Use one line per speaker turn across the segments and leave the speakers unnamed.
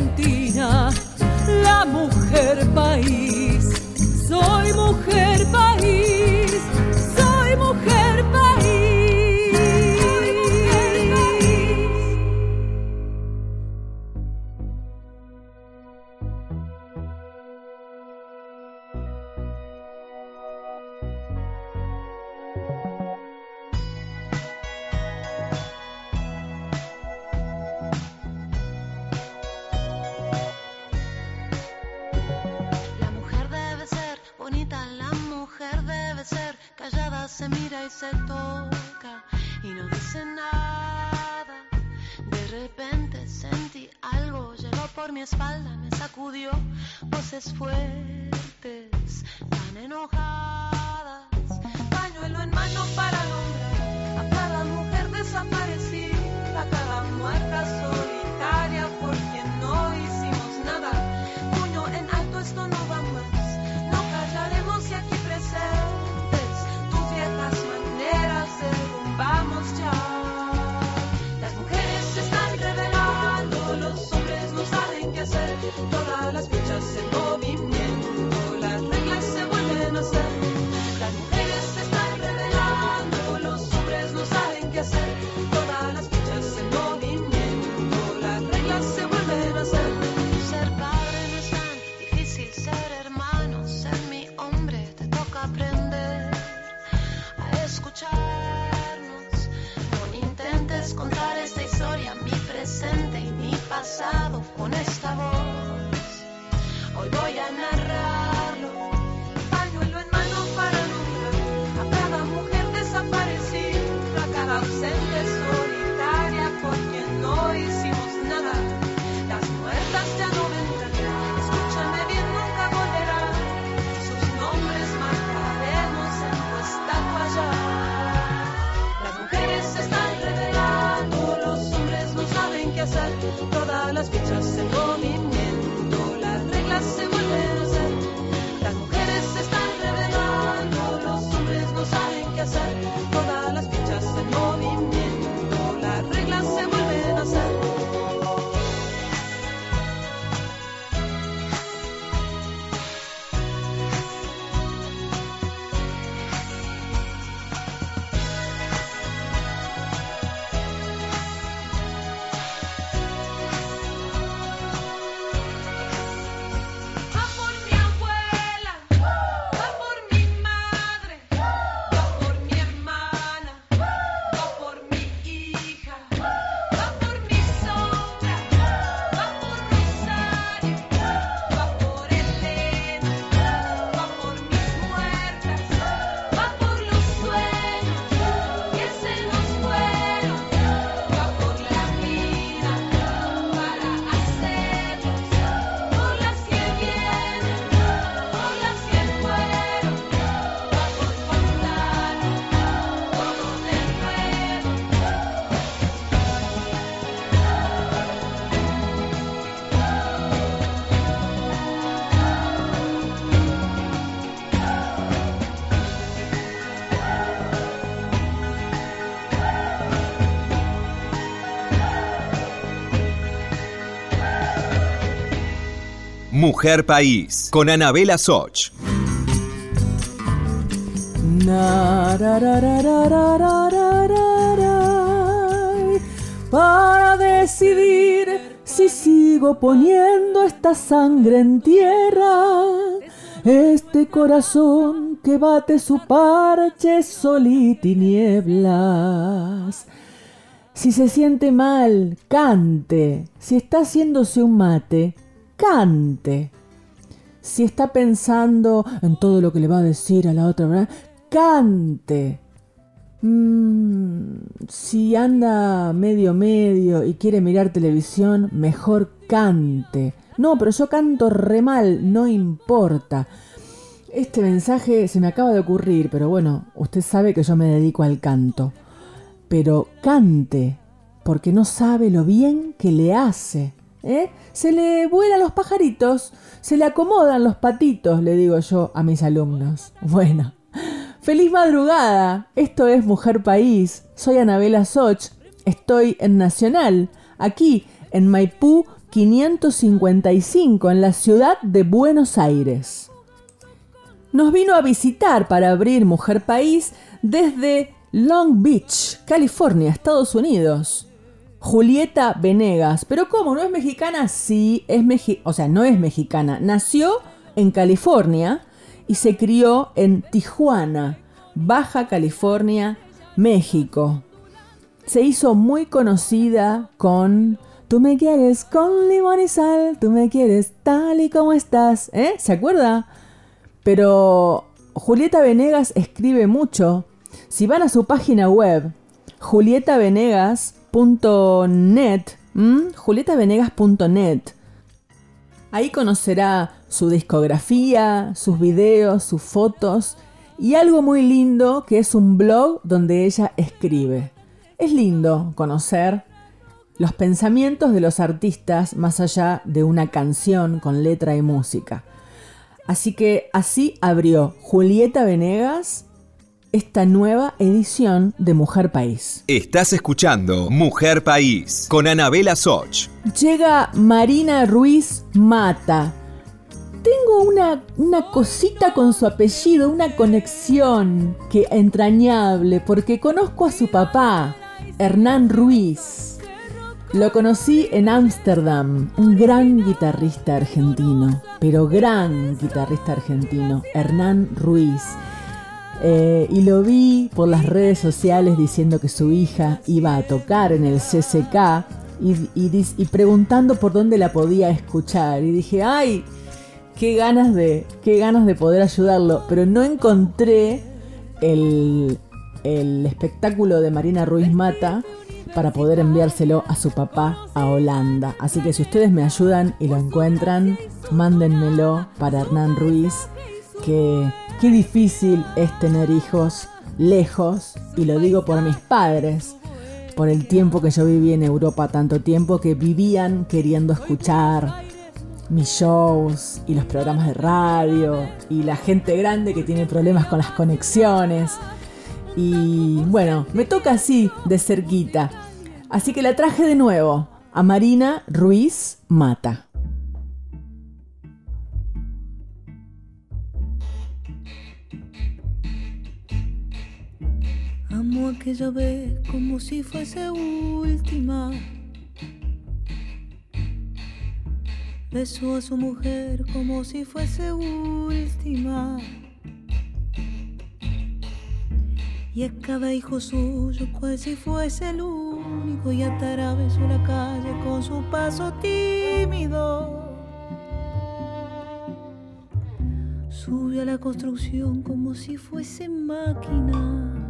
contigo. Mujer País,
con
Anabela Soch.
Para decidir si sigo poniendo esta sangre en tierra, este corazón que bate su parche sol y tinieblas. Si se siente mal, cante. Si está haciéndose un mate, cante. Si está pensando en todo lo que le va a decir a la otra, cante. Mm, si anda medio medio y quiere mirar televisión, mejor cante. No, pero yo canto re mal, no importa. Este mensaje se me acaba de ocurrir, pero bueno, usted sabe que yo me dedico al canto. Pero cante, porque no sabe lo bien que le hace. ¿Eh? Se le vuelan los pajaritos, se le acomodan los patitos, le digo yo a mis alumnos. Bueno, feliz madrugada. Esto es Mujer País. Soy Anabela Soch. Estoy en Nacional, aquí
en Maipú 555 en la ciudad de Buenos Aires. Nos vino a visitar para abrir Mujer País desde Long Beach, California, Estados Unidos. Julieta Venegas. Pero ¿cómo? ¿No es mexicana? Sí, es mexicana. O sea, no es mexicana. Nació en California y se crió en Tijuana, Baja California, México. Se hizo muy conocida con Tú me quieres con limón y sal, tú me quieres tal y como estás, ¿eh? ¿Se acuerda? Pero Julieta Venegas escribe mucho. Si van a su página web, julietavenegas.net, julietavenegas.net, ahí conocerá su discografía, sus videos, sus fotos y algo muy lindo que es un blog donde ella escribe. Es lindo conocer los pensamientos de los artistas más allá de una canción con letra y música. Así que así abrió Julieta Venegas esta nueva edición de Mujer País.
Estás escuchando Mujer País con Anabela Soch.
Llega Marina Ruiz Mata. Tengo una, una cosita con su apellido, una conexión que entrañable, porque conozco a su papá, Hernán Ruiz. Lo conocí en Ámsterdam, un gran guitarrista argentino, pero gran guitarrista argentino, Hernán Ruiz. Eh, y lo vi por las redes sociales diciendo que su hija iba a tocar en el CCK y, y, preguntando por dónde la podía escuchar. Y dije, ay, qué ganas de, qué ganas de poder ayudarlo. Pero no encontré el, el espectáculo de Marina Ruiz Mata para poder enviárselo a su papá a Holanda. Así que si ustedes me ayudan y lo encuentran, mándenmelo para Hernán Ruiz, que qué difícil es tener hijos lejos, y lo digo por mis padres, por el tiempo que yo viví en Europa, tanto tiempo que vivían queriendo escuchar mis shows y los programas de radio y la gente grande que tiene problemas con las conexiones. Y bueno, me toca así de cerquita. Así que la traje de nuevo a Marina Ruiz Mata.
Amo aquella vez como si fuese última. Besó a su mujer como si fuese última. y a cada hijo suyo cual si fuese el único y atravesó la calle con su paso tímido. Subió a la construcción como si fuese máquina.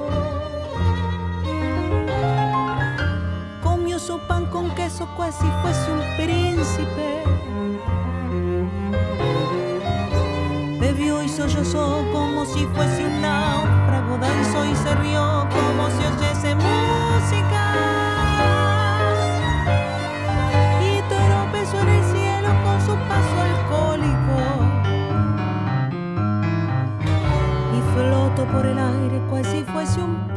Su pan con queso cual fuese un príncipe. Bebió y sollozó como si fuese un náufrago, danzó y se rió como si oyese música. Y tropezó en el cielo con su paso alcohólico. Y flotó por el aire cual si fuese un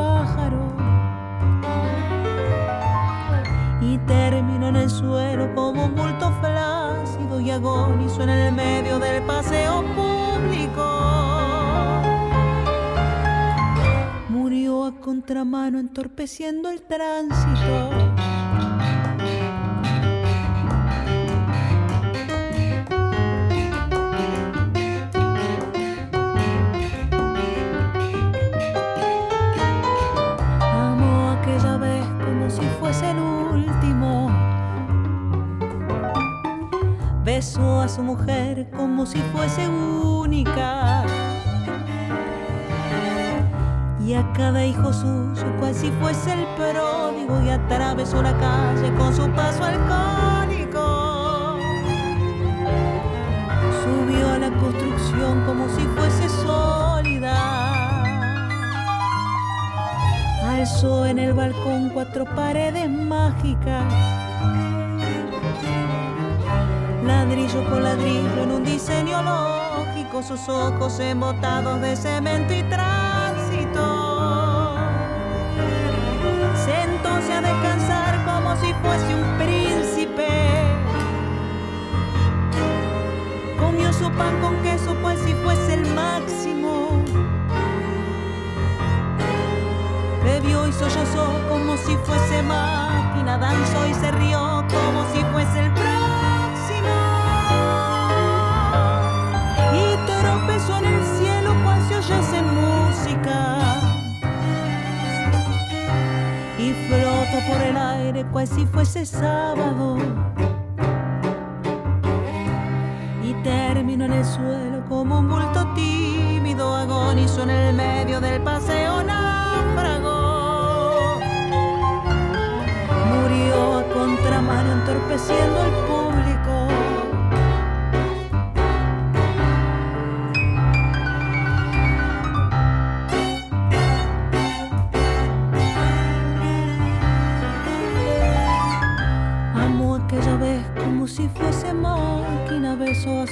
en el suelo como un bulto flácido y agonizó en el medio del paseo Murió a contramano entorpeciendo el tránsito. besó a su mujer como si fuese única. Y a cada hijo suyo, cual si fuese el pródigo, y atravesó la calle con su paso alcohólico. Subió a la construcción como si fuese sólida. Alzó en el balcón cuatro paredes mágicas Ladrillo por ladrillo en un diseño lógico, sus ojos embotados de cemento y tránsito. Sentóse a descansar como si fuese un príncipe. Comió su pan con queso, pues si fuese el máximo. Bebió y sollozó como si fuese máquina, danzó y se rió como si fuese el por el aire cual si fuese sábado. Y terminó en el suelo como un bulto tímido, agonizó en el medio del paseo náufrago. Murió a contramano entorpeciendo el público.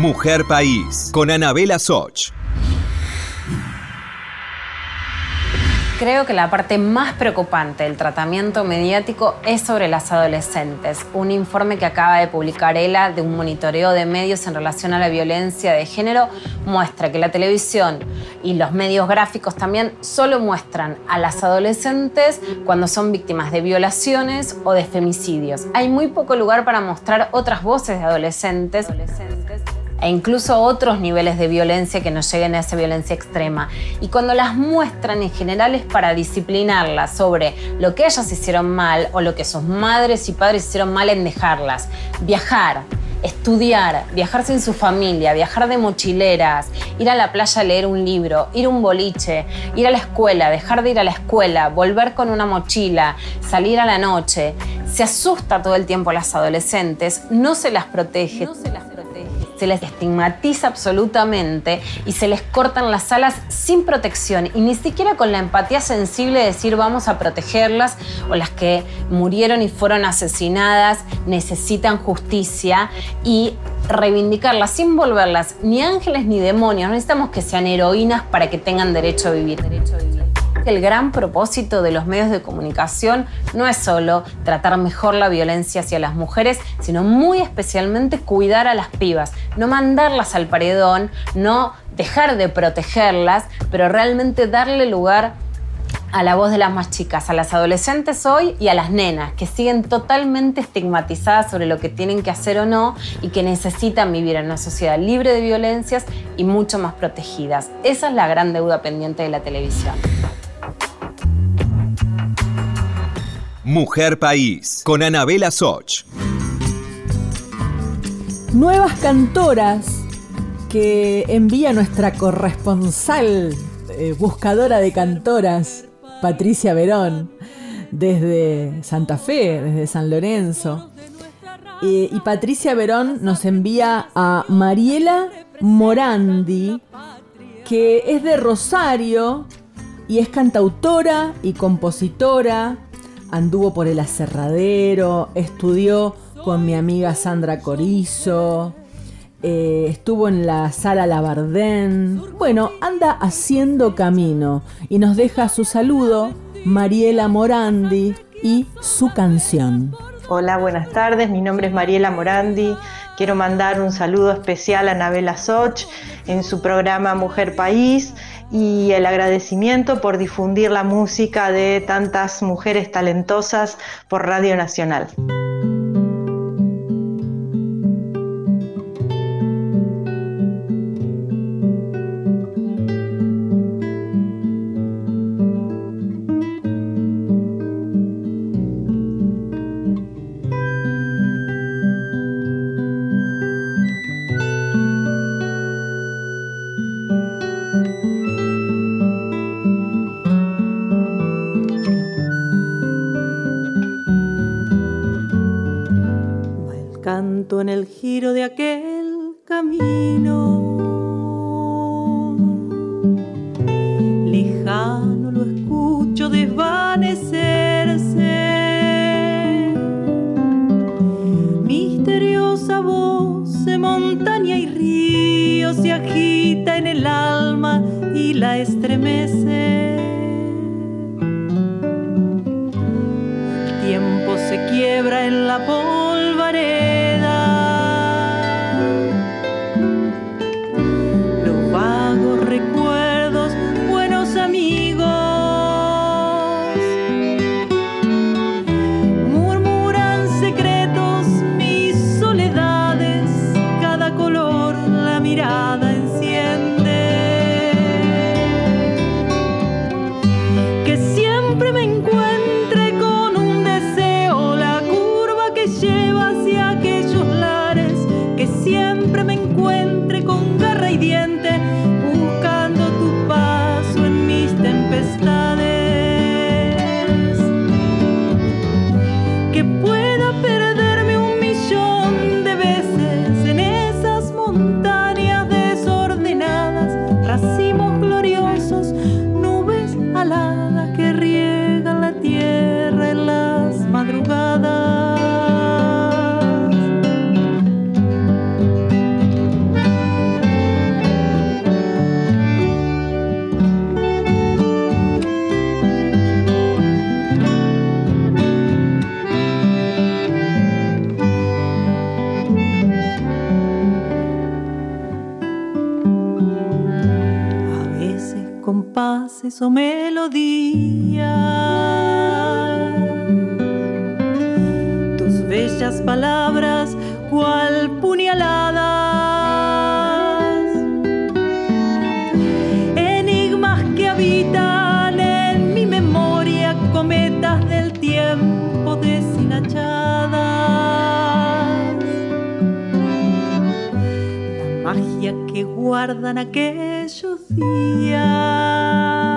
Mujer País, con Anabela Soch.
Creo que la parte más preocupante del tratamiento mediático es sobre las adolescentes. Un informe que acaba de publicar ELA de un monitoreo de medios en relación a la violencia de género muestra que la televisión y los medios gráficos también solo muestran a las adolescentes cuando son víctimas de violaciones o de femicidios. Hay muy poco lugar para mostrar otras voces de adolescentes e incluso otros niveles de violencia que no lleguen a esa violencia extrema. Y cuando las muestran en general es para disciplinarlas sobre lo que ellas hicieron mal o lo que sus madres y padres hicieron mal en dejarlas. Viajar, estudiar, viajar sin su familia, viajar de mochileras, ir a la playa a leer un libro, ir a un boliche, ir a la escuela, dejar de ir a la escuela, volver con una mochila, salir a la noche. Se asusta todo el tiempo a las adolescentes. No se las protege se les estigmatiza absolutamente y se les cortan las alas sin protección y ni siquiera con la empatía sensible de decir vamos a protegerlas o las que murieron y fueron asesinadas necesitan justicia y reivindicarlas sin volverlas ni ángeles ni demonios. No necesitamos que sean heroínas para que tengan derecho a vivir. Derecho a vivir. El gran propósito de los medios de comunicación no es solo tratar mejor la violencia hacia las mujeres, sino muy especialmente cuidar a las pibas, no mandarlas al paredón, no dejar de protegerlas, pero realmente darle lugar a la voz de las más chicas, a las adolescentes hoy y a las nenas, que siguen totalmente estigmatizadas sobre lo que tienen que hacer o no y que necesitan vivir en una sociedad libre de violencias y mucho más protegidas. Esa es la gran deuda pendiente de la televisión.
Mujer País, con Anabela Soch.
Nuevas cantoras que envía nuestra corresponsal eh, buscadora de cantoras, Patricia Verón, desde Santa Fe, desde San Lorenzo. Y Patricia Verón nos envía a Mariela Morandi, que es de Rosario y es cantautora y compositora. Anduvo por el aserradero, estudió con mi amiga Sandra Corizo, eh, estuvo en la sala Labardén. Bueno, anda haciendo camino y nos deja su saludo Mariela Morandi y su canción.
Hola, buenas tardes. Mi nombre es Mariela Morandi. Quiero mandar un saludo especial a Nabela Soch en su programa Mujer País y el agradecimiento por difundir la música de tantas mujeres talentosas por Radio Nacional.
Compases o melodías. Tus bellas palabras, cual puñaladas. Enigmas que habitan en mi memoria, cometas del tiempo deshilachadas la magia que guardan aquellos días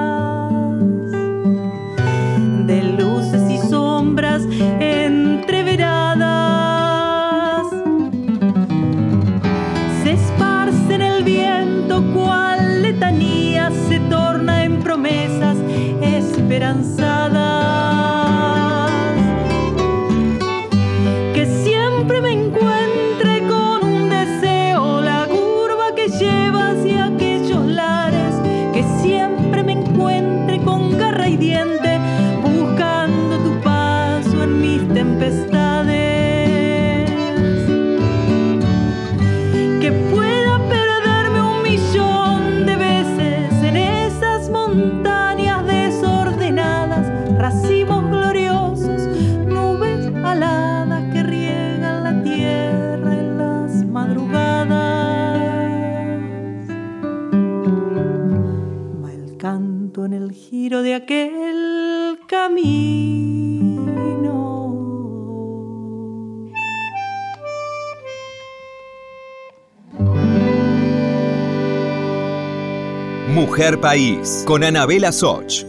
Mujer País con Anabela Soch.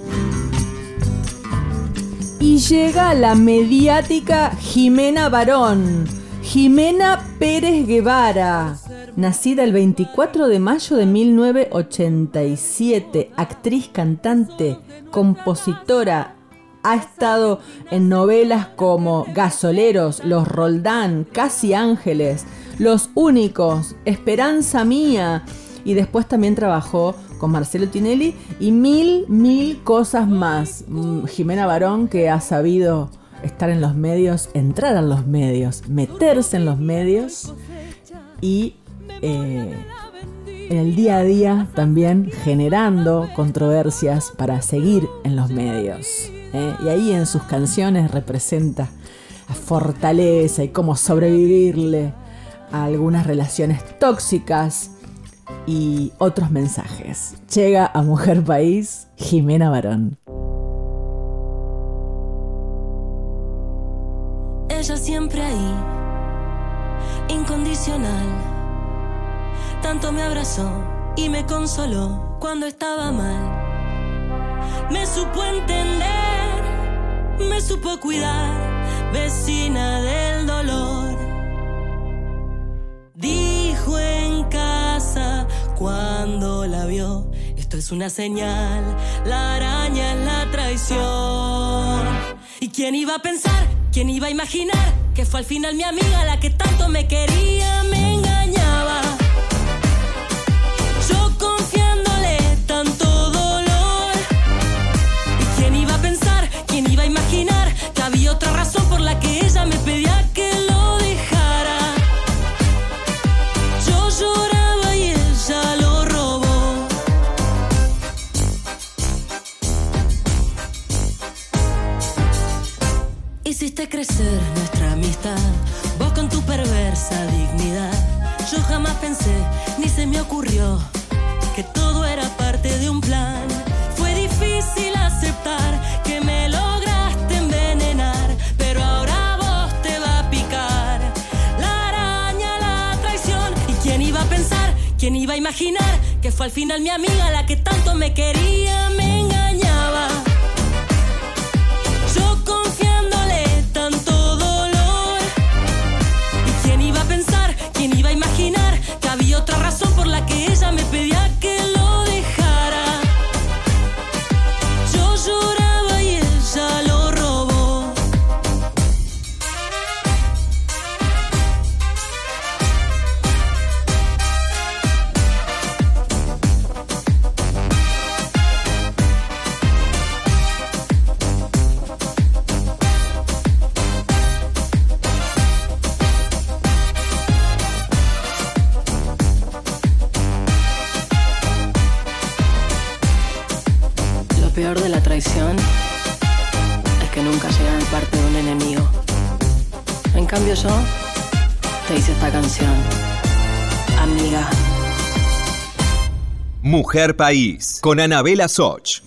Y llega la mediática Jimena Barón, Jimena Pérez Guevara, nacida el 24 de mayo de 1987, actriz, cantante, compositora, ha estado en novelas como Gasoleros, Los Roldán, Casi Ángeles, Los Únicos, Esperanza Mía, y después también trabajó con Marcelo Tinelli y mil, mil cosas más. Mm, Jimena Barón que ha sabido estar en los medios, entrar en los medios, meterse en los medios y eh, en el día a día también generando controversias para seguir en los medios. ¿eh? Y ahí en sus canciones representa la fortaleza y cómo sobrevivirle a algunas relaciones tóxicas y otros mensajes. Llega a Mujer País Jimena Barón.
Ella siempre ahí, incondicional. Tanto me abrazó y me consoló cuando estaba mal. Me supo entender, me supo cuidar, vecina del dolor cuando la vio. Esto es una señal, la araña es la traición. ¿Y quién iba a pensar? ¿Quién iba a imaginar? Que fue al final mi amiga la que tanto me quería.
Mujer País, con Anabela Soch.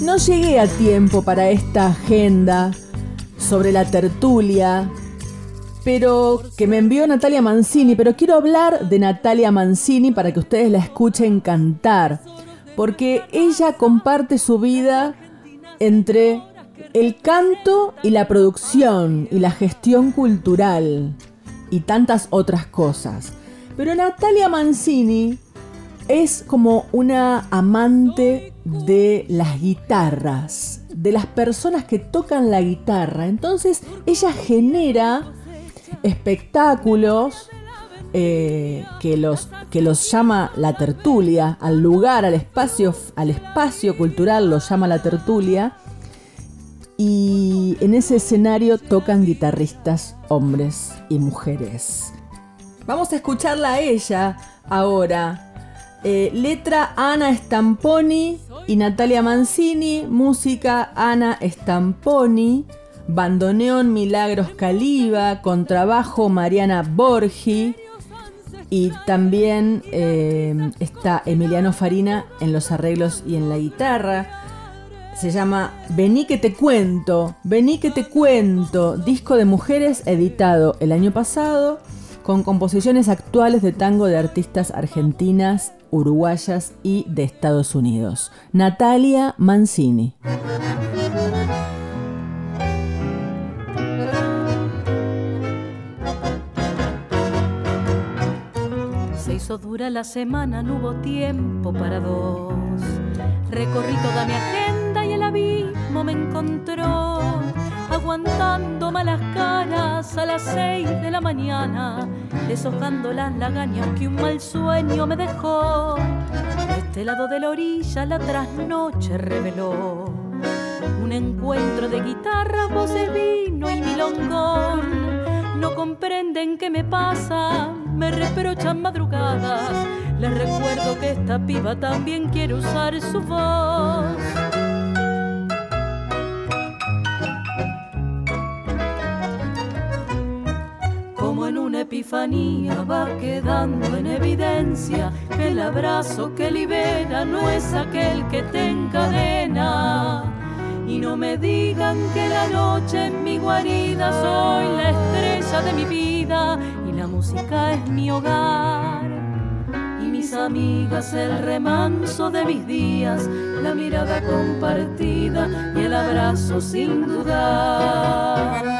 No llegué a tiempo para esta agenda sobre la tertulia, pero que me envió Natalia Mancini, pero quiero hablar de Natalia Mancini para que ustedes la escuchen cantar, porque ella comparte su vida entre el canto y la producción y la gestión cultural y tantas otras cosas. Pero Natalia Mancini es como una amante de las guitarras, de las personas que tocan la guitarra. Entonces ella genera espectáculos eh, que, los, que los llama la tertulia, al lugar, al espacio, al espacio cultural lo llama la tertulia. Y en ese escenario tocan guitarristas hombres y mujeres. Vamos a escucharla a ella ahora. Eh, letra Ana Stamponi y Natalia Mancini. Música Ana Stamponi. Bandoneón Milagros Caliba. Contrabajo Mariana Borgi. Y también eh, está Emiliano Farina en los arreglos y en la guitarra. Se llama Vení que te cuento. Vení que te cuento. Disco de mujeres editado el año pasado con composiciones actuales de tango de artistas argentinas, uruguayas y de Estados Unidos. Natalia Mancini.
Se hizo dura la semana, no hubo tiempo para dos. Recorrí toda mi agenda y el abismo me encontró. Aguantando malas caras a las seis de la mañana, deshojando las lagañas que un mal sueño me dejó. De este lado de la orilla la trasnoche reveló un encuentro de guitarras, voces, vino y milongón. No comprenden qué me pasa, me reprochan madrugadas. Les recuerdo que esta piba también quiere usar su voz. Epifanía va quedando en evidencia que el abrazo que libera no es aquel que te encadena. Y no me digan que la noche en mi guarida soy la estrella de mi vida y la música es mi hogar. Y mis amigas el remanso de mis días, la mirada compartida y el abrazo sin dudar.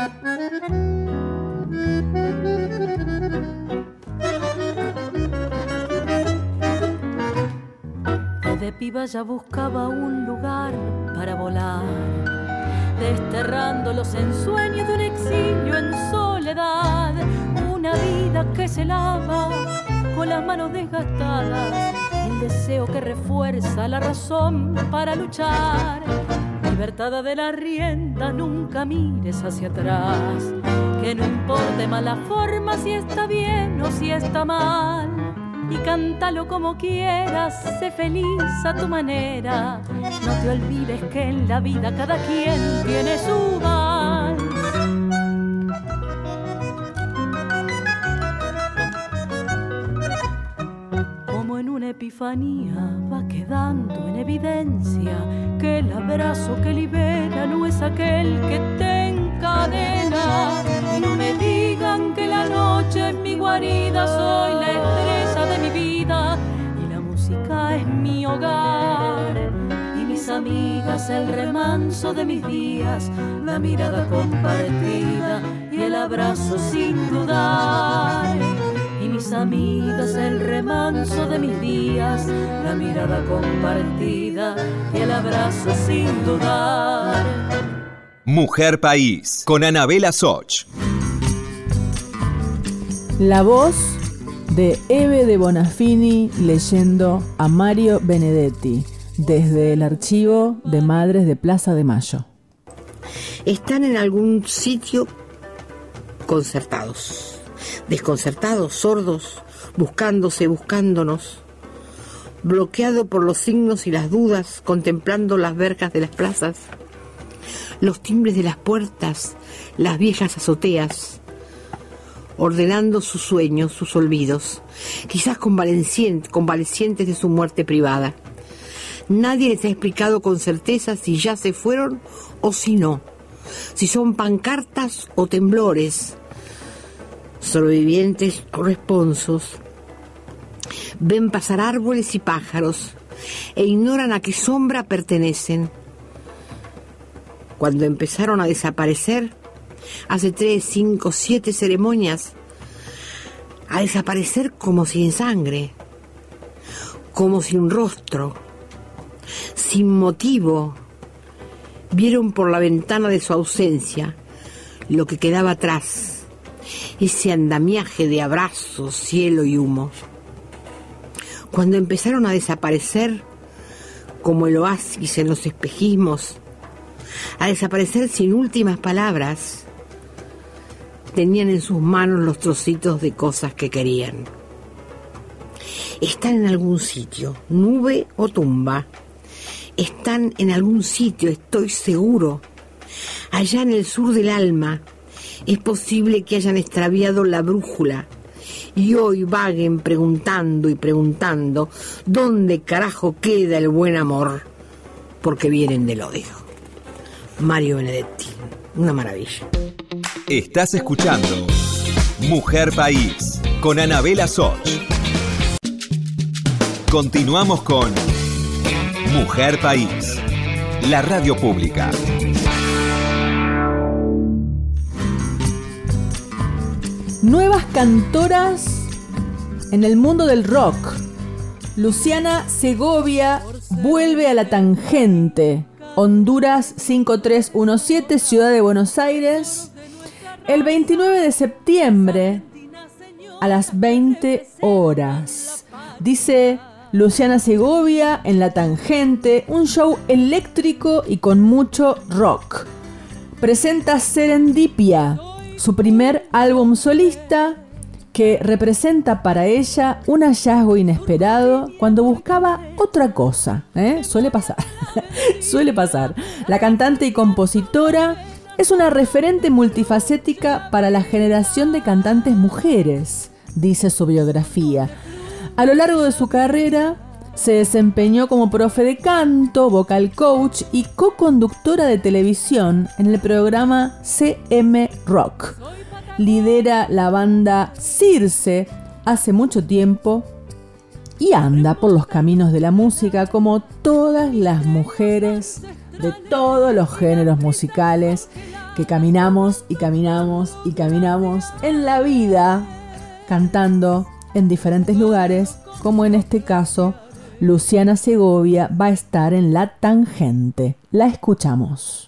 Piba ya buscaba un lugar para volar, desterrando los ensueños de un exilio en soledad, una vida que se lava con las manos desgastadas, el deseo que refuerza la razón para luchar. Libertada de la rienda, nunca mires hacia atrás, que no importe más la forma si está bien o si está mal y cántalo como quieras, sé feliz a tu manera. No te olvides que en la vida cada quien tiene su vals. Como en una epifanía va quedando en evidencia que el abrazo que libera no es aquel que te Y no me digan que la noche en mi guarida soy la estrella de mi vida y la música es mi hogar. Y mis amigas el remanso de mis días, la mirada compartida y el abrazo sin dudar. Y mis amigas el remanso de mis días, la mirada compartida y el abrazo sin dudar.
Mujer País, con Anabela Soch.
La voz de Eve de Bonafini leyendo a Mario Benedetti desde el archivo de Madres de Plaza de Mayo.
Están en algún sitio concertados, desconcertados, sordos, buscándose, buscándonos, bloqueado por los signos y las dudas, contemplando las verjas de las plazas, los timbres de las puertas, las viejas azoteas, ordenando sus sueños, sus olvidos, quizás convalecientes, de su muerte privada. Nadie les ha explicado con certeza si ya se fueron o si no, si son pancartas o temblores, sobrevivientes o responsos. Ven pasar árboles y pájaros e ignoran a qué sombra pertenecen. Cuando empezaron a desaparecer, hace tres, cinco, siete ceremonias, a desaparecer como sin sangre, como sin rostro, sin motivo. Vieron por la ventana de su ausencia lo que quedaba atrás, ese andamiaje de abrazos, cielo y humo. Cuando empezaron a desaparecer, como el oasis en los espejismos, a desaparecer sin últimas palabras, tenían en sus manos los trocitos de cosas que querían. Están en algún sitio, nube o tumba. Están en algún sitio, estoy seguro. Allá en el sur del alma, es posible que hayan extraviado la brújula y hoy vaguen preguntando y preguntando dónde carajo queda el buen amor, porque vienen del odio. Mario Benedetti, una maravilla.
Estás escuchando Mujer País con Anabela Soch. Continuamos con Mujer País, la radio pública.
Nuevas cantoras en el mundo del rock. Luciana Segovia vuelve a la tangente. Honduras 5317, Ciudad de Buenos Aires. El 29 de septiembre a las 20 horas. Dice Luciana Segovia en La Tangente, un show eléctrico y con mucho rock. Presenta Serendipia, su primer álbum solista que representa para ella un hallazgo inesperado cuando buscaba otra cosa. ¿eh? Suele pasar, suele pasar. La cantante y compositora es una referente multifacética para la generación de cantantes mujeres, dice su biografía. A lo largo de su carrera se desempeñó como profe de canto, vocal coach y co-conductora de televisión en el programa CM Rock. Lidera la banda Circe hace mucho tiempo y anda por los caminos de la música como todas las mujeres de todos los géneros musicales que caminamos y caminamos y caminamos en la vida cantando en diferentes lugares, como en este caso Luciana Segovia va a estar en La Tangente. La escuchamos.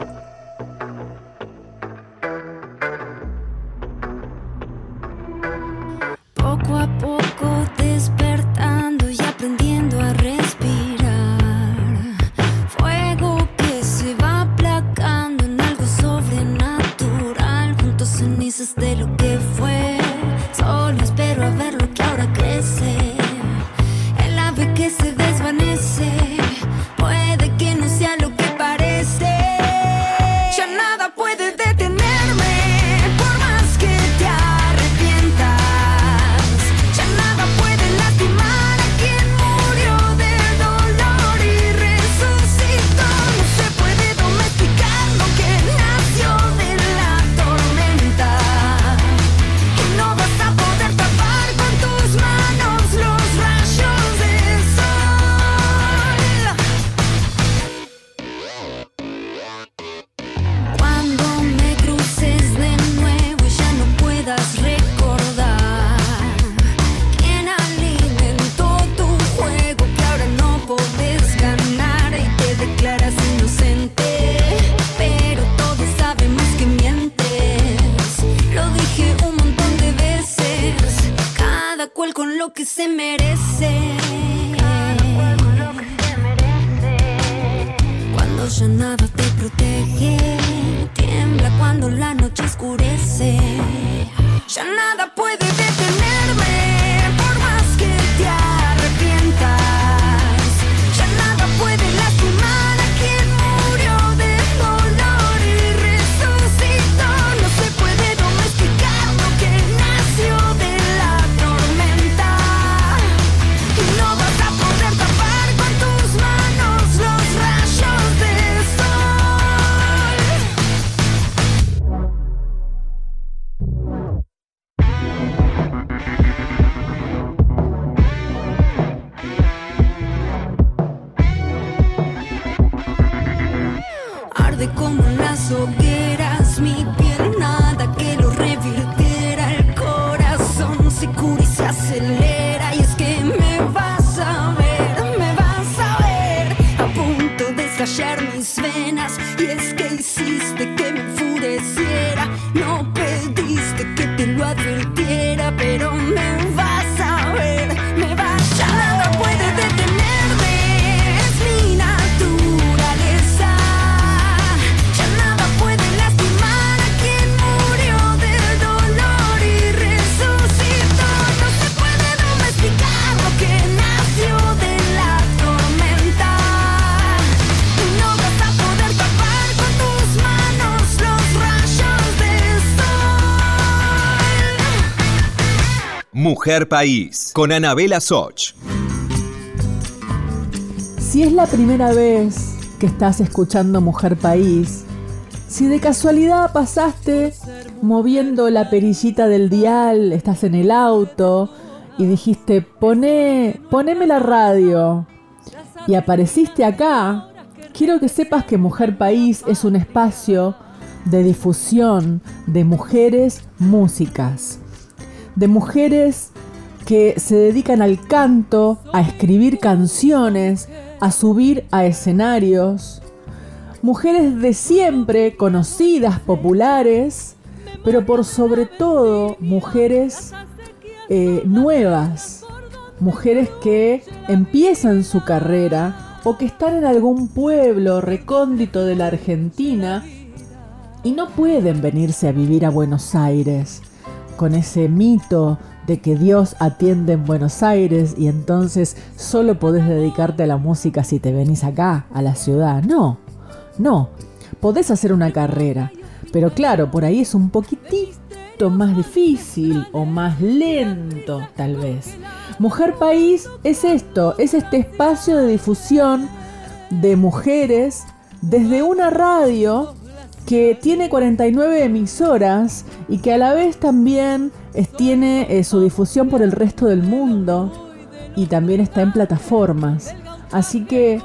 Como las
Mujer País, con Anabela Soch.
Si es la primera vez que estás escuchando Mujer País, si de casualidad pasaste moviendo la perillita del dial, estás en el auto y dijiste, Poné, poneme la radio y apareciste acá, quiero que sepas que Mujer País es un espacio de difusión de mujeres músicas, de mujeres que se dedican al canto, a escribir canciones, a subir a escenarios. Mujeres de siempre, conocidas, populares, pero por sobre todo mujeres eh, nuevas, mujeres que empiezan su carrera o que están en algún pueblo recóndito de la Argentina y no pueden venirse a vivir a Buenos Aires con ese mito de que Dios atiende en Buenos Aires y entonces solo podés dedicarte a la música si te venís acá, a la ciudad. No, no, podés hacer una carrera, pero claro, por ahí es un poquitito más difícil o más lento tal vez. Mujer País es esto, es este espacio de difusión de mujeres desde una radio que tiene 49 emisoras y que a la vez también tiene eh, su difusión por el resto del mundo y también está en plataformas. Así que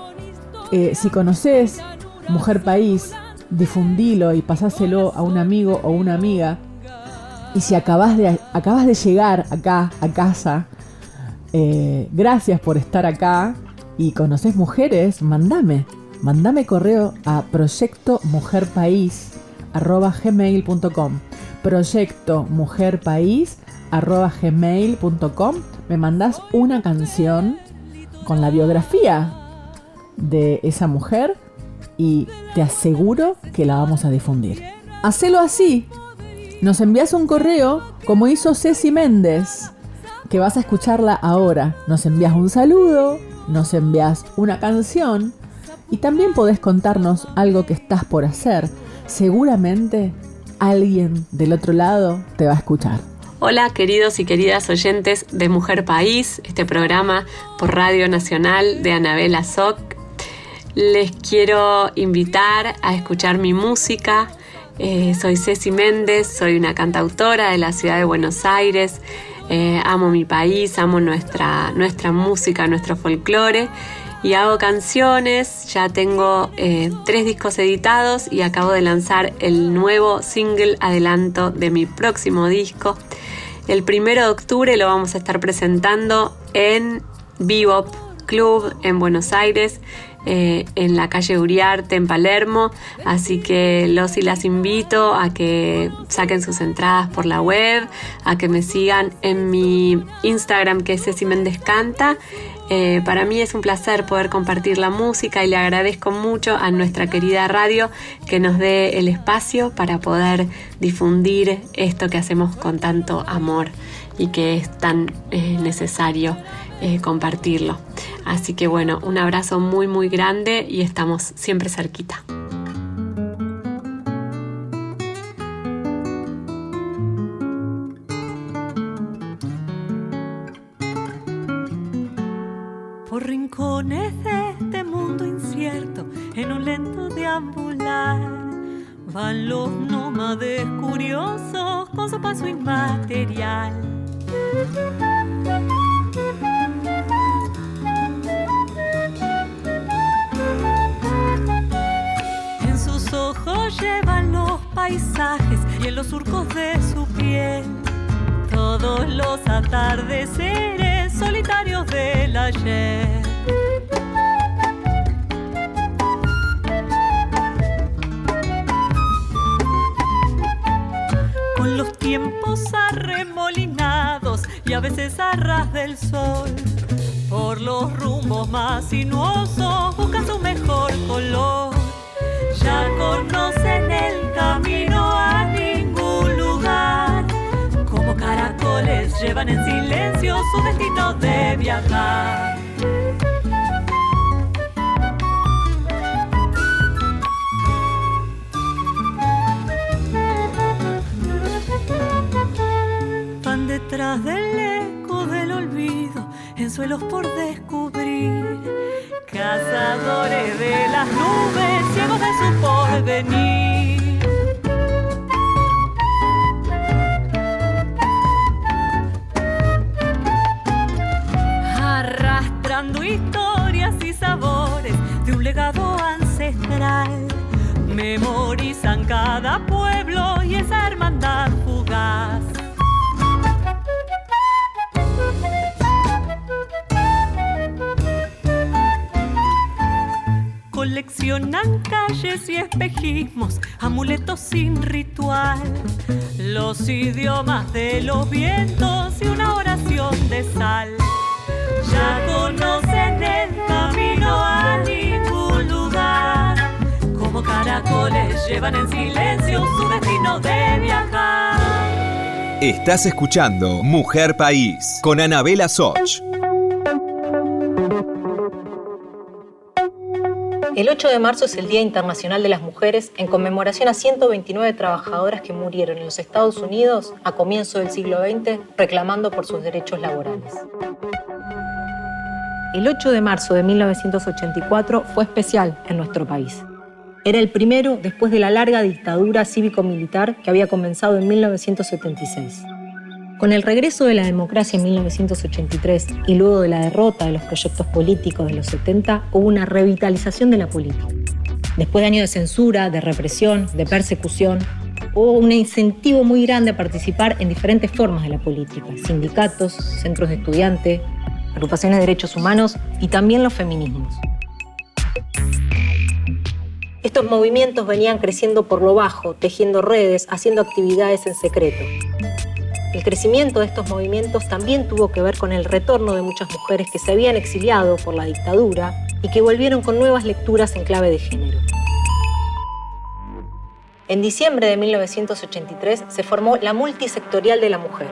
eh, si conoces Mujer País, difundilo y pasáselo a un amigo o una amiga. Y si acabas de, acabas de llegar acá a casa, eh, gracias por estar acá y conoces mujeres, mandame. Mandame correo a proyectomujerpaís.gmail.com Proyecto gmail.com Me mandas una canción con la biografía de esa mujer y te aseguro que la vamos a difundir. Hacelo así. Nos envías un correo como hizo Ceci Méndez, que vas a escucharla ahora. Nos envías un saludo, nos envías una canción y también podés contarnos algo que estás por hacer. Seguramente alguien del otro lado te va a escuchar.
Hola queridos y queridas oyentes de Mujer País, este programa por Radio Nacional de Anabela Soc. Les quiero invitar a escuchar mi música. Eh, soy Ceci Méndez, soy una cantautora de la ciudad de Buenos Aires. Eh, amo mi país, amo nuestra, nuestra música, nuestro folclore y hago canciones. Ya tengo eh, tres discos editados y acabo de lanzar el nuevo single adelanto de mi próximo disco. El primero de octubre lo vamos a estar presentando en Bebop Club en Buenos Aires. Eh, en la calle Uriarte en Palermo, así que los y las invito a que saquen sus entradas por la web, a que me sigan en mi Instagram que es Ceci Méndez Canta. Eh, para mí es un placer poder compartir la música y le agradezco mucho a nuestra querida radio que nos dé el espacio para poder difundir esto que hacemos con tanto amor y que es tan eh, necesario compartirlo. Así que bueno, un abrazo muy muy grande y estamos siempre cerquita.
Por rincones de este mundo incierto, en un lento deambular, van los nómades curiosos con su paso inmaterial. Llevan los paisajes y en los surcos de su piel todos los atardeceres solitarios del ayer. Con los tiempos arremolinados y a veces a ras del sol, por los rumbos más sinuosos buscan su mejor color ya conocen llevan en silencio su destino de viajar. Van detrás del eco del olvido en suelos por descubrir cazadores de las nubes, ciegos de su porvenir. Memorizan cada pueblo y esa hermandad fugaz. Coleccionan calles y espejismos, amuletos sin ritual, los idiomas de los vientos y una oración de sal. Ya conocen el llevan en silencio su destino de viajar.
Estás escuchando Mujer País con Anabela Soch.
El 8 de marzo es el Día Internacional de las Mujeres en conmemoración a 129 trabajadoras que murieron en los Estados Unidos a comienzo del siglo XX reclamando por sus derechos laborales. El 8 de marzo de 1984 fue especial en nuestro país. Era el primero después de la larga dictadura cívico-militar que había comenzado en 1976. Con el regreso de la democracia en 1983 y luego de la derrota de los proyectos políticos de los 70, hubo una revitalización de la política. Después de años de censura, de represión, de persecución, hubo un incentivo muy grande a participar en diferentes formas de la política, sindicatos, centros de estudiantes, agrupaciones de derechos humanos y también los feminismos. Estos movimientos venían creciendo por lo bajo, tejiendo redes, haciendo actividades en secreto. El crecimiento de estos movimientos también tuvo que ver con el retorno de muchas mujeres que se habían exiliado por la dictadura y que volvieron con nuevas lecturas en clave de género. En diciembre de 1983 se formó la Multisectorial de la Mujer,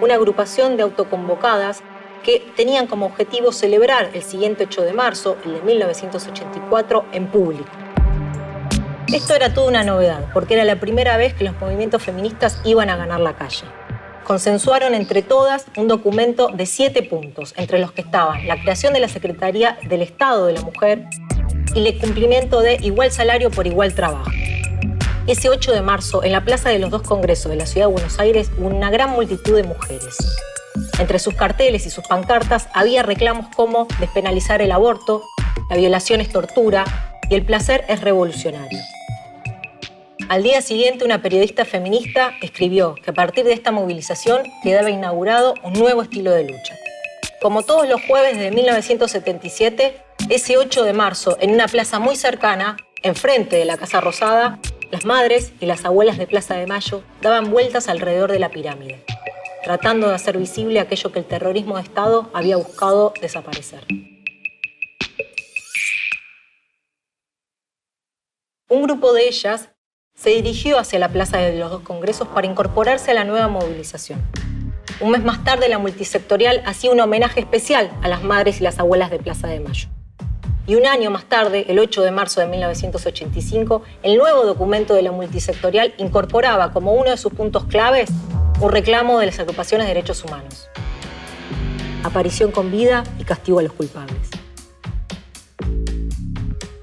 una agrupación de autoconvocadas que tenían como objetivo celebrar el siguiente 8 de marzo, el de 1984, en público. Esto era toda una novedad, porque era la primera vez que los movimientos feministas iban a ganar la calle. Consensuaron entre todas un documento de siete puntos, entre los que estaban la creación de la Secretaría del Estado de la Mujer y el cumplimiento de igual salario por igual trabajo. Ese 8 de marzo, en la Plaza de los dos Congresos de la Ciudad de Buenos Aires, una gran multitud de mujeres. Entre sus carteles y sus pancartas había reclamos como despenalizar el aborto, la violación es tortura y el placer es revolucionario. Al día siguiente, una periodista feminista escribió que a partir de esta movilización quedaba inaugurado un nuevo estilo de lucha. Como todos los jueves de 1977, ese 8 de marzo, en una plaza muy cercana, enfrente de la Casa Rosada, las madres y las abuelas de Plaza de Mayo daban vueltas alrededor de la pirámide, tratando de hacer visible aquello que el terrorismo de Estado había buscado desaparecer. Un grupo de ellas se dirigió hacia la Plaza de los Dos Congresos para incorporarse a la nueva movilización. Un mes más tarde, la multisectorial hacía un homenaje especial a las madres y las abuelas de Plaza de Mayo. Y un año más tarde, el 8 de marzo de 1985, el nuevo documento de la multisectorial incorporaba como uno de sus puntos claves un reclamo de las agrupaciones de derechos humanos. Aparición con vida y castigo a los culpables.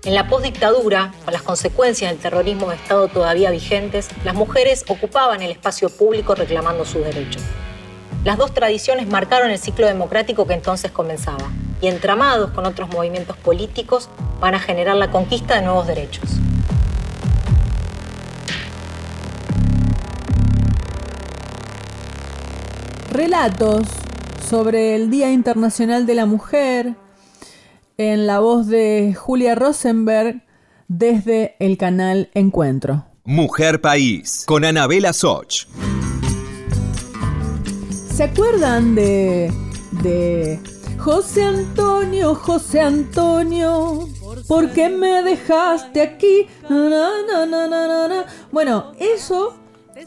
En la postdictadura, con las consecuencias del terrorismo de Estado todavía vigentes, las mujeres ocupaban el espacio público reclamando sus derechos. Las dos tradiciones marcaron el ciclo democrático que entonces comenzaba, y entramados con otros movimientos políticos van a generar la conquista de nuevos derechos.
Relatos sobre el Día Internacional de la Mujer en la voz de Julia Rosenberg desde el canal Encuentro.
Mujer País con Anabela Soch.
¿Se acuerdan de, de José Antonio, José Antonio? ¿Por qué me dejaste aquí? Na, na, na, bueno, eso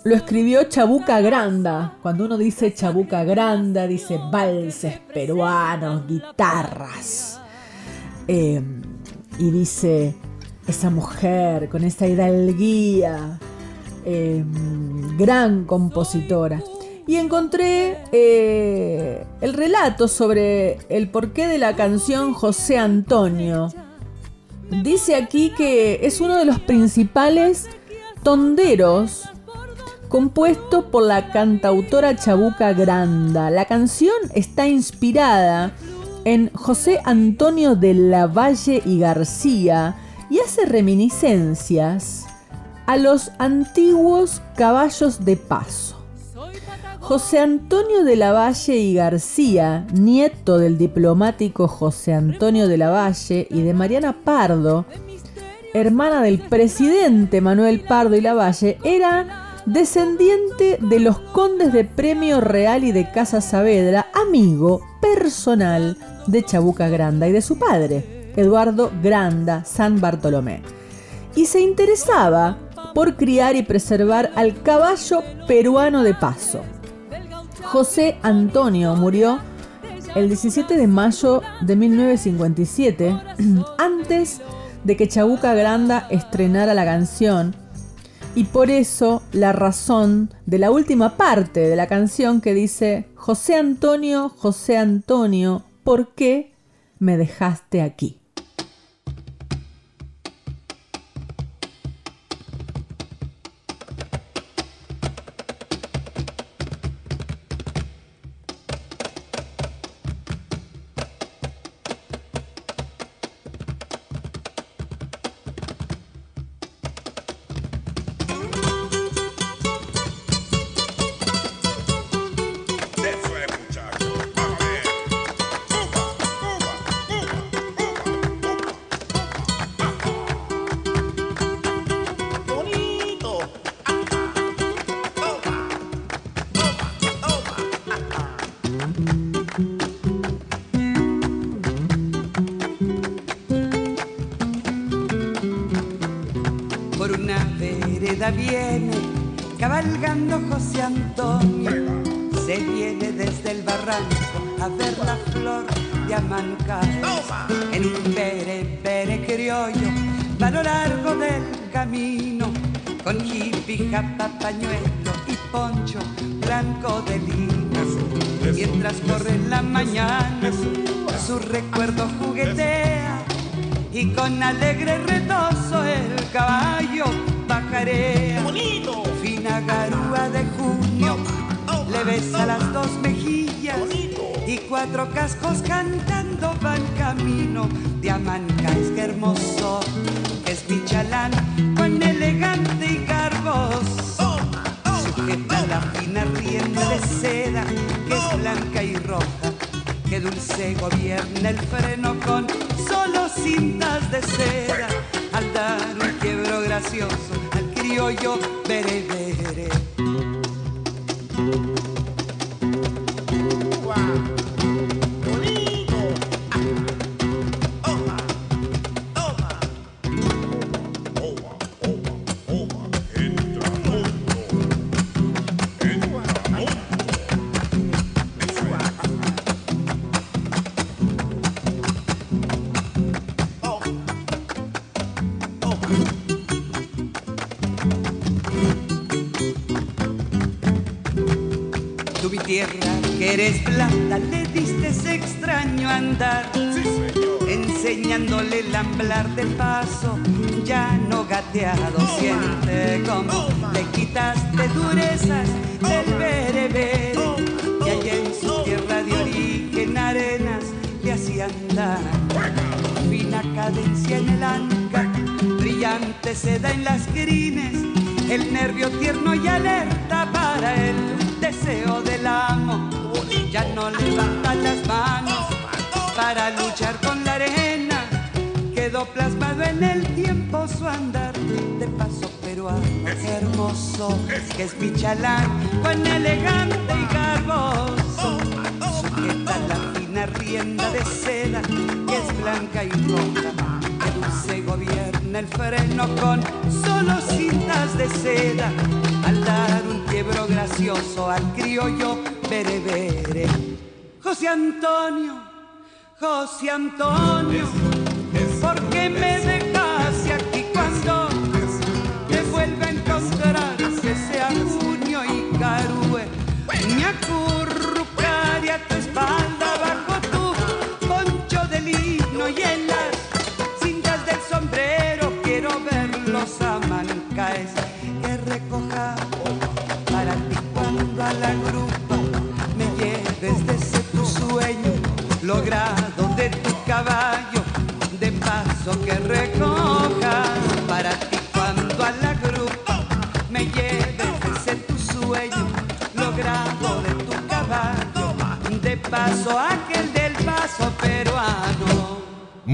lo escribió Chabuca Granda. Cuando uno dice Chabuca Granda, dice valses peruanos, guitarras. Eh, y dice, esa mujer con esa hidalguía, eh, gran compositora. Y encontré eh, el relato sobre el porqué de la canción José Antonio. Dice aquí que es uno de los principales tonderos compuesto por la cantautora Chabuca Granda. La canción está inspirada en José Antonio de la Valle y García y hace reminiscencias a los antiguos caballos de paso. José Antonio de la Valle y García, nieto del diplomático José Antonio de la Valle y de Mariana Pardo, hermana del presidente Manuel Pardo y la Valle, era descendiente de los condes de Premio Real y de Casa Saavedra, amigo personal de Chabuca Granda y de su padre, Eduardo Granda San Bartolomé. Y se interesaba por criar y preservar al caballo peruano de paso. José Antonio murió el 17 de mayo de 1957, antes de que Chabuca Granda estrenara la canción y por eso la razón de la última parte de la canción que dice, José Antonio, José Antonio, ¿por qué me dejaste aquí?
Que dulce gobierna el freno con solo cintas de seda al dar un quiebro gracioso al criollo bere bere. Eres blanda le diste ese extraño andar. Enseñándole el amblar del paso ya no gateado siente como le quitaste durezas del berebere y allá en su tierra de origen arenas le hacían dar. Fina cadencia en el anca brillante seda en las crines. El nervio tierno y alerta para el deseo del amo. Ya no levanta las manos para luchar con la arena. Quedó plasmado en el tiempo su andar de paso peruano. Hermoso que es Pichalán, cuán elegante y garboso. Sujeta la fina rienda de seda que es blanca y roja. Que dulce gobierna el freno con solo cintas de seda al dar un quiebro gracioso al criollo berebere. José Antonio, José Antonio, ¿por qué me dejaste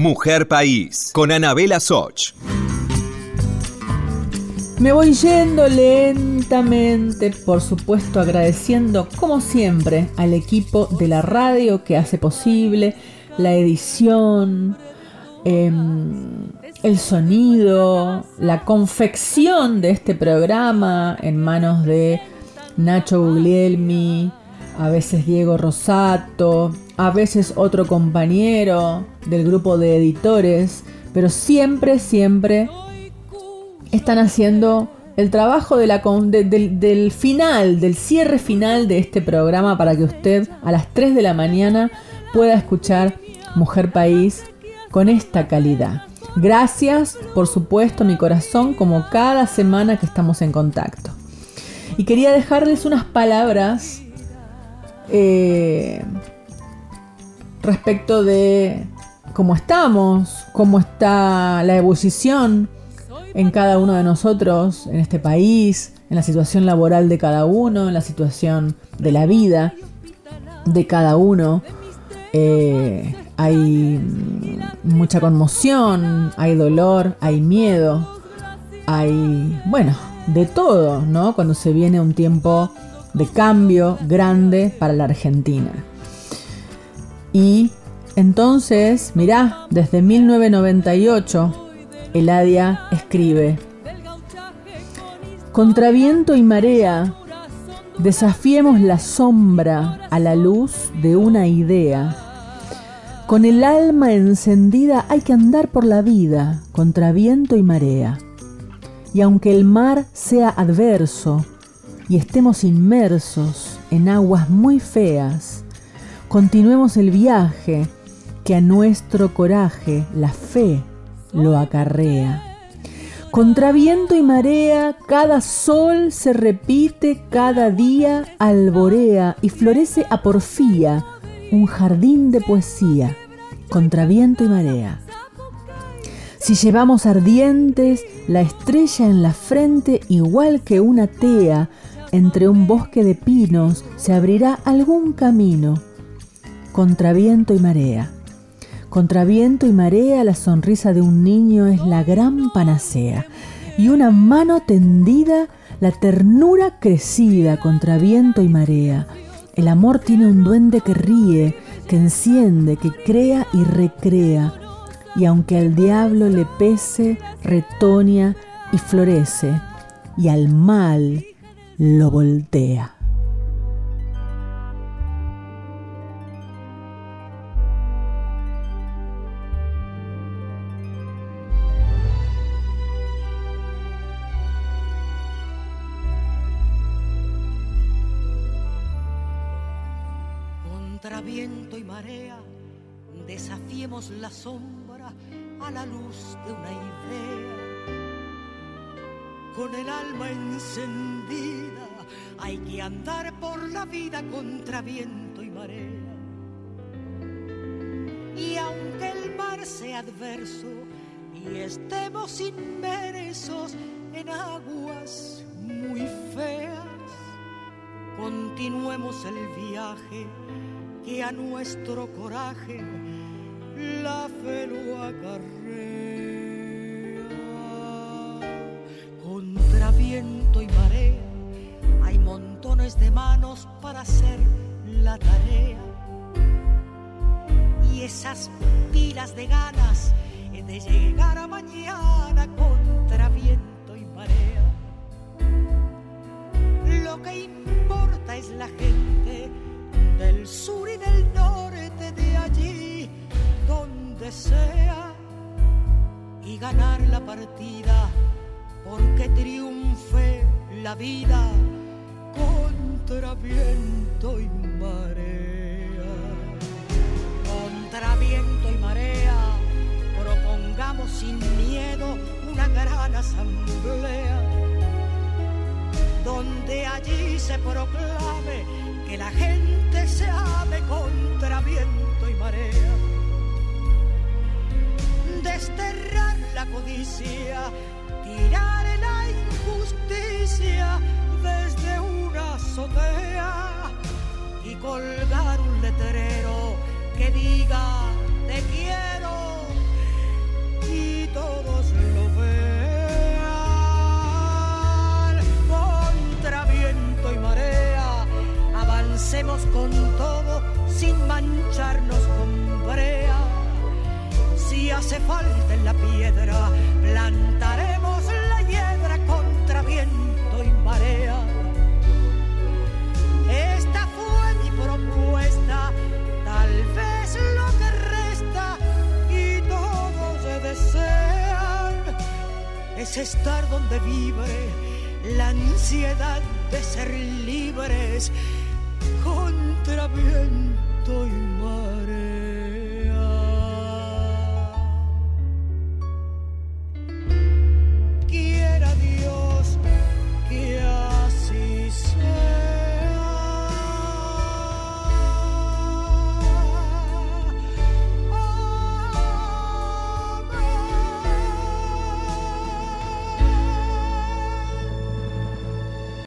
Mujer País, con Anabela Soch.
Me voy yendo lentamente, por supuesto agradeciendo como siempre al equipo de la radio que hace posible la edición, em, el sonido, la confección de este programa en manos de Nacho Guglielmi, a veces Diego Rosato, a veces otro compañero del grupo de editores, pero siempre, siempre están haciendo el trabajo del final, del cierre final de este programa para que usted a las 3 de la mañana pueda escuchar Mujer País con esta calidad. Gracias, por supuesto, mi corazón, como cada semana que estamos en contacto. Y quería dejarles unas palabras eh, respecto de cómo estamos, cómo está la ebullición en cada uno de nosotros, en este país, en la situación laboral de cada uno, en la situación de la vida de cada uno. Eh, hay mucha conmoción, hay dolor, hay miedo, hay, bueno, de todo, ¿no? Cuando se viene un tiempo de cambio grande para la Argentina. Y entonces, mirá, desde 1998, Eladia escribe, Contra viento y marea, desafiemos la sombra a la luz de una idea. Con el alma encendida hay que andar por la vida, contra viento y marea. Y aunque el mar sea adverso y estemos inmersos en aguas muy feas, continuemos el viaje que a nuestro coraje la fe lo acarrea. Contra viento y marea, cada sol se repite, cada día alborea y florece a porfía un jardín de poesía. Contra viento y marea. Si llevamos ardientes la estrella en la frente, igual que una tea, entre un bosque de pinos se abrirá algún camino. Contra viento y marea. Contra viento y marea la sonrisa de un niño es la gran panacea. Y una mano tendida, la ternura crecida contra viento y marea. El amor tiene un duende que ríe, que enciende, que crea y recrea. Y aunque al diablo le pese, retoña y florece. Y al mal lo voltea.
Contra viento y marea. Contra viento y marea, propongamos sin miedo una gran asamblea, donde allí se proclame que la gente se ame contra viento y marea. Desterrar la codicia, tirar la injusticia y colgar un letrero que diga te quiero y todos lo vean contra viento y marea avancemos con todo sin mancharnos con brea. Si hace falta en la piedra, es estar donde vibre la ansiedad de ser libres contra viento